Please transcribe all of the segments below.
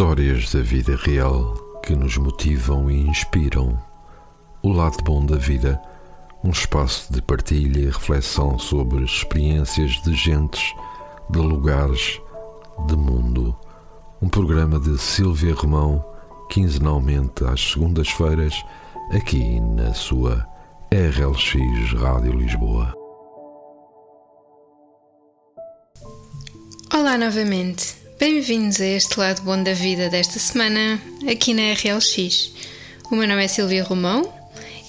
Histórias da vida real que nos motivam e inspiram. O lado bom da vida, um espaço de partilha e reflexão sobre experiências de gentes, de lugares, de mundo. Um programa de Silvia Romão, quinzenalmente às segundas-feiras, aqui na sua RLX Rádio Lisboa. Olá novamente. Bem-vindos a este lado bom da vida desta semana, aqui na RLX. O meu nome é Silvia Romão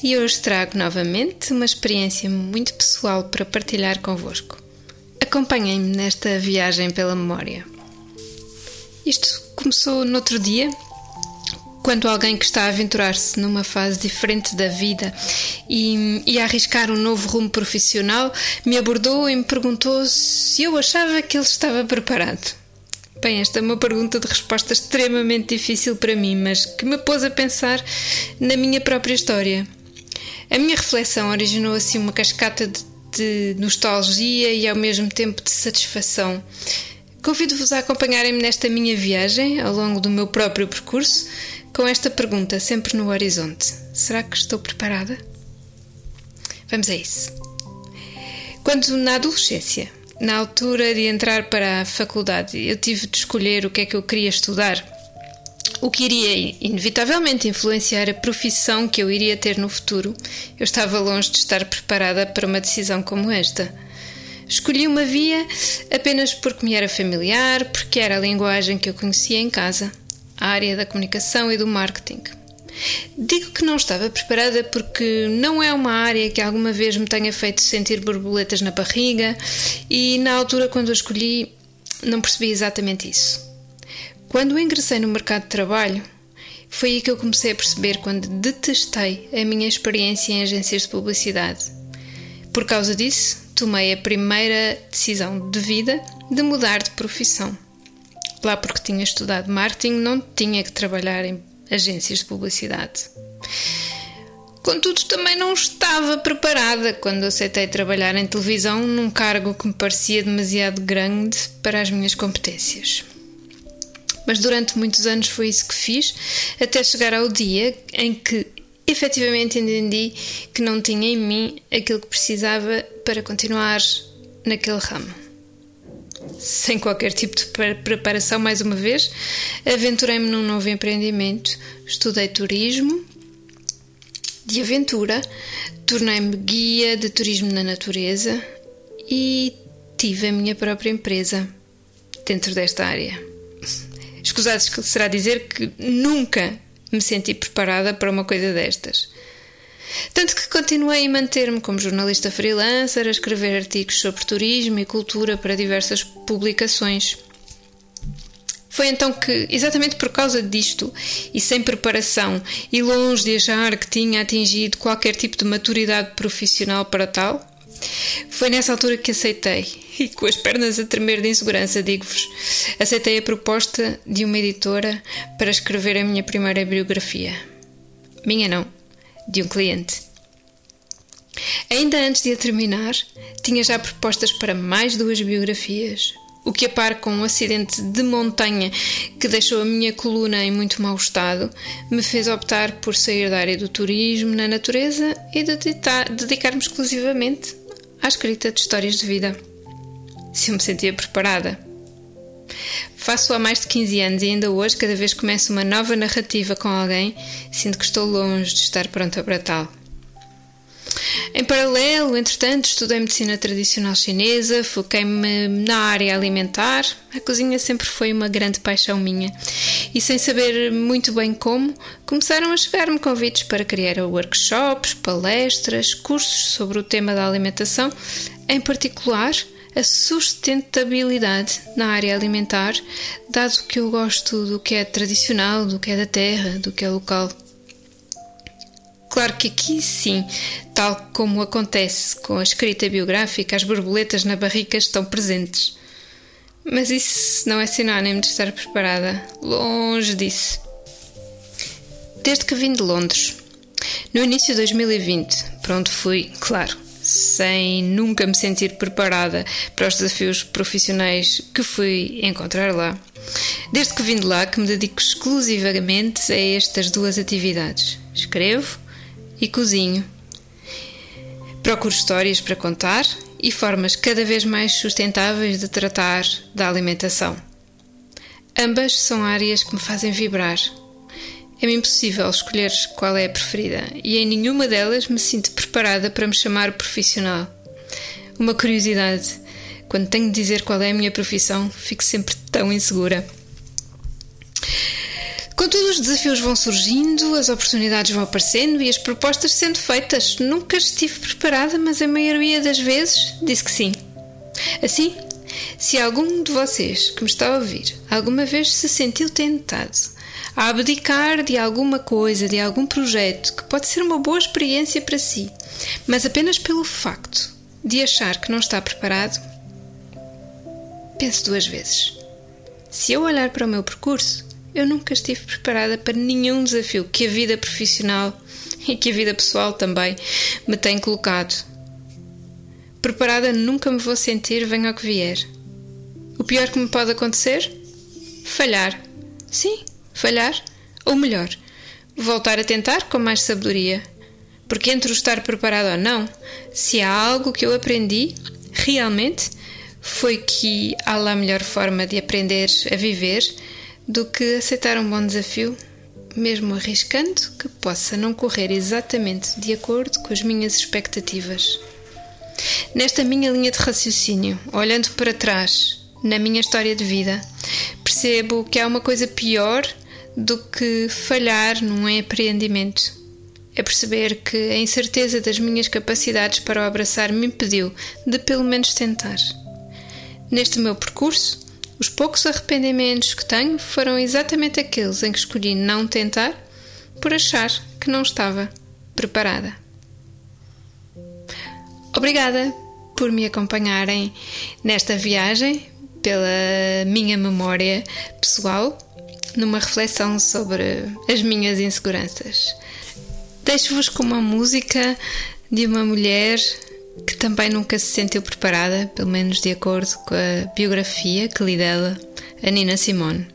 e hoje trago novamente uma experiência muito pessoal para partilhar convosco. Acompanhem-me nesta viagem pela memória. Isto começou no outro dia, quando alguém que está a aventurar-se numa fase diferente da vida e, e a arriscar um novo rumo profissional me abordou e me perguntou se eu achava que ele estava preparado. Bem, esta é uma pergunta de resposta extremamente difícil para mim, mas que me pôs a pensar na minha própria história. A minha reflexão originou assim uma cascata de, de nostalgia e ao mesmo tempo de satisfação. Convido-vos a acompanharem-me nesta minha viagem ao longo do meu próprio percurso com esta pergunta sempre no horizonte: será que estou preparada? Vamos a isso. Quando na adolescência na altura de entrar para a faculdade, eu tive de escolher o que é que eu queria estudar, o que iria inevitavelmente influenciar a profissão que eu iria ter no futuro. Eu estava longe de estar preparada para uma decisão como esta. Escolhi uma via apenas porque me era familiar, porque era a linguagem que eu conhecia em casa, a área da comunicação e do marketing. Digo que não estava preparada porque não é uma área que alguma vez me tenha feito sentir borboletas na barriga e na altura quando a escolhi não percebi exatamente isso. Quando ingressei no mercado de trabalho, foi aí que eu comecei a perceber quando detestei a minha experiência em agências de publicidade. Por causa disso, tomei a primeira decisão de vida de mudar de profissão. Lá porque tinha estudado marketing, não tinha que trabalhar em agências de publicidade. Contudo, também não estava preparada quando aceitei trabalhar em televisão num cargo que me parecia demasiado grande para as minhas competências. Mas durante muitos anos foi isso que fiz, até chegar ao dia em que efetivamente entendi que não tinha em mim aquilo que precisava para continuar naquele ramo sem qualquer tipo de preparação, mais uma vez, aventurei-me num novo empreendimento. Estudei turismo de aventura, tornei-me guia de turismo na natureza e tive a minha própria empresa dentro desta área. Escusados será dizer que nunca me senti preparada para uma coisa destas. Tanto que continuei a manter-me como jornalista freelancer, a escrever artigos sobre turismo e cultura para diversas publicações. Foi então que, exatamente por causa disto, e sem preparação, e longe de achar que tinha atingido qualquer tipo de maturidade profissional para tal, foi nessa altura que aceitei, e com as pernas a tremer de insegurança, digo-vos, aceitei a proposta de uma editora para escrever a minha primeira biografia. Minha não, de um cliente. Ainda antes de a terminar, tinha já propostas para mais duas biografias, o que a par com um acidente de montanha que deixou a minha coluna em muito mau estado, me fez optar por sair da área do turismo na natureza e dedicar-me exclusivamente à escrita de histórias de vida. Se eu me sentia preparada. Faço há mais de 15 anos e ainda hoje, cada vez que começo uma nova narrativa com alguém, sinto que estou longe de estar pronta para tal. Em paralelo, entretanto, estudei medicina tradicional chinesa, foquei-me na área alimentar. A cozinha sempre foi uma grande paixão minha. E sem saber muito bem como, começaram a chegar-me convites para criar workshops, palestras, cursos sobre o tema da alimentação, em particular a sustentabilidade na área alimentar, dado que eu gosto do que é tradicional, do que é da terra, do que é local. Claro que aqui sim, tal como acontece com a escrita biográfica, as borboletas na barrica estão presentes. Mas isso não é sinónimo de estar preparada. Longe disso. Desde que vim de Londres, no início de 2020, para onde fui, claro, sem nunca me sentir preparada para os desafios profissionais que fui encontrar lá. Desde que vim de lá que me dedico exclusivamente a estas duas atividades. Escrevo e cozinho. Procuro histórias para contar e formas cada vez mais sustentáveis de tratar da alimentação. Ambas são áreas que me fazem vibrar. É-me impossível escolher qual é a preferida e em nenhuma delas me sinto preparada para me chamar profissional. Uma curiosidade: quando tenho de dizer qual é a minha profissão, fico sempre tão insegura. Contudo, os desafios vão surgindo, as oportunidades vão aparecendo e as propostas sendo feitas. Nunca estive preparada, mas a maioria das vezes disse que sim. Assim, se algum de vocês que me está a ouvir alguma vez se sentiu tentado a abdicar de alguma coisa, de algum projeto que pode ser uma boa experiência para si, mas apenas pelo facto de achar que não está preparado, pense duas vezes. Se eu olhar para o meu percurso, eu nunca estive preparada para nenhum desafio que a vida profissional e que a vida pessoal também me tem colocado. Preparada nunca me vou sentir, venha o que vier. O pior que me pode acontecer? Falhar. Sim, falhar. Ou melhor, voltar a tentar com mais sabedoria. Porque entre o estar preparado ou não, se há algo que eu aprendi, realmente, foi que há lá melhor forma de aprender a viver do que aceitar um bom desafio, mesmo arriscando que possa não correr exatamente de acordo com as minhas expectativas. Nesta minha linha de raciocínio, olhando para trás, na minha história de vida, percebo que há uma coisa pior do que falhar num empreendimento. É perceber que a incerteza das minhas capacidades para o abraçar me impediu de pelo menos tentar. Neste meu percurso, os poucos arrependimentos que tenho foram exatamente aqueles em que escolhi não tentar por achar que não estava preparada. Obrigada por me acompanharem nesta viagem pela minha memória pessoal, numa reflexão sobre as minhas inseguranças. Deixo-vos com uma música de uma mulher que também nunca se sentiu preparada, pelo menos de acordo com a biografia que li dela, a Nina Simone.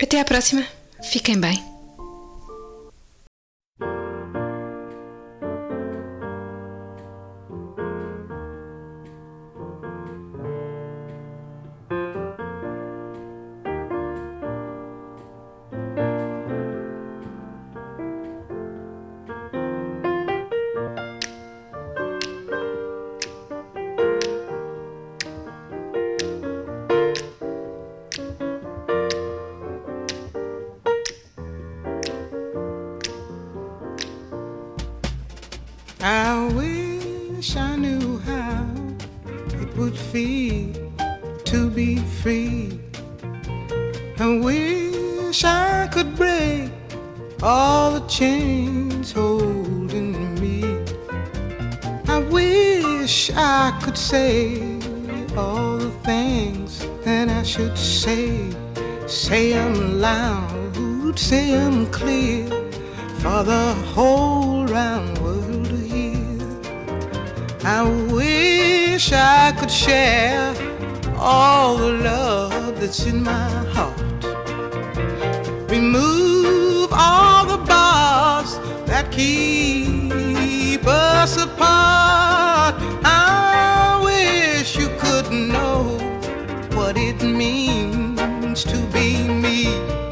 Até à próxima, fiquem bem. Would feel to be free. I wish I could break all the chains holding me. I wish I could say all the things that I should say. Say them loud, say clear for the whole round world to hear. I wish I could share all the love that's in my heart. Remove all the bars that keep us apart. I wish you could know what it means to be me.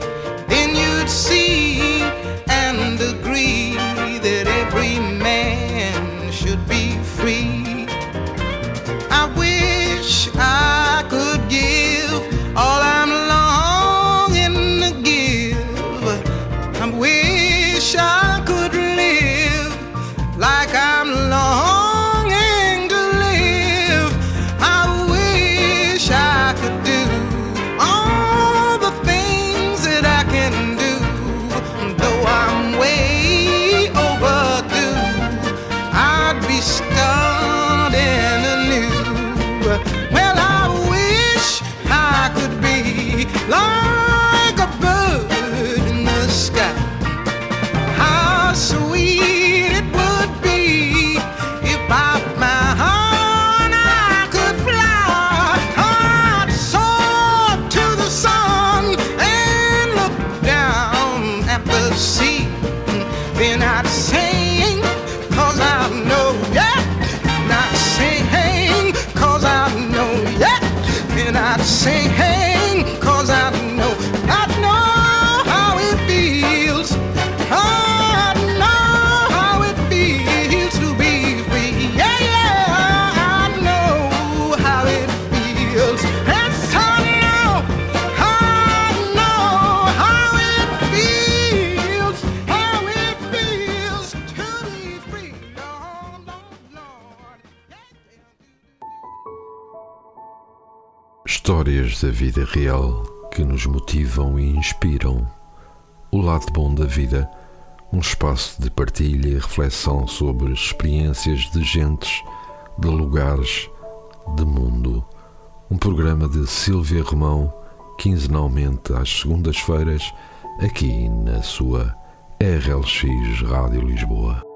sing hey Histórias da vida real que nos motivam e inspiram. O lado bom da vida, um espaço de partilha e reflexão sobre experiências de gentes, de lugares, de mundo. Um programa de Silvia Romão, quinzenalmente às segundas-feiras, aqui na sua RLX Rádio Lisboa.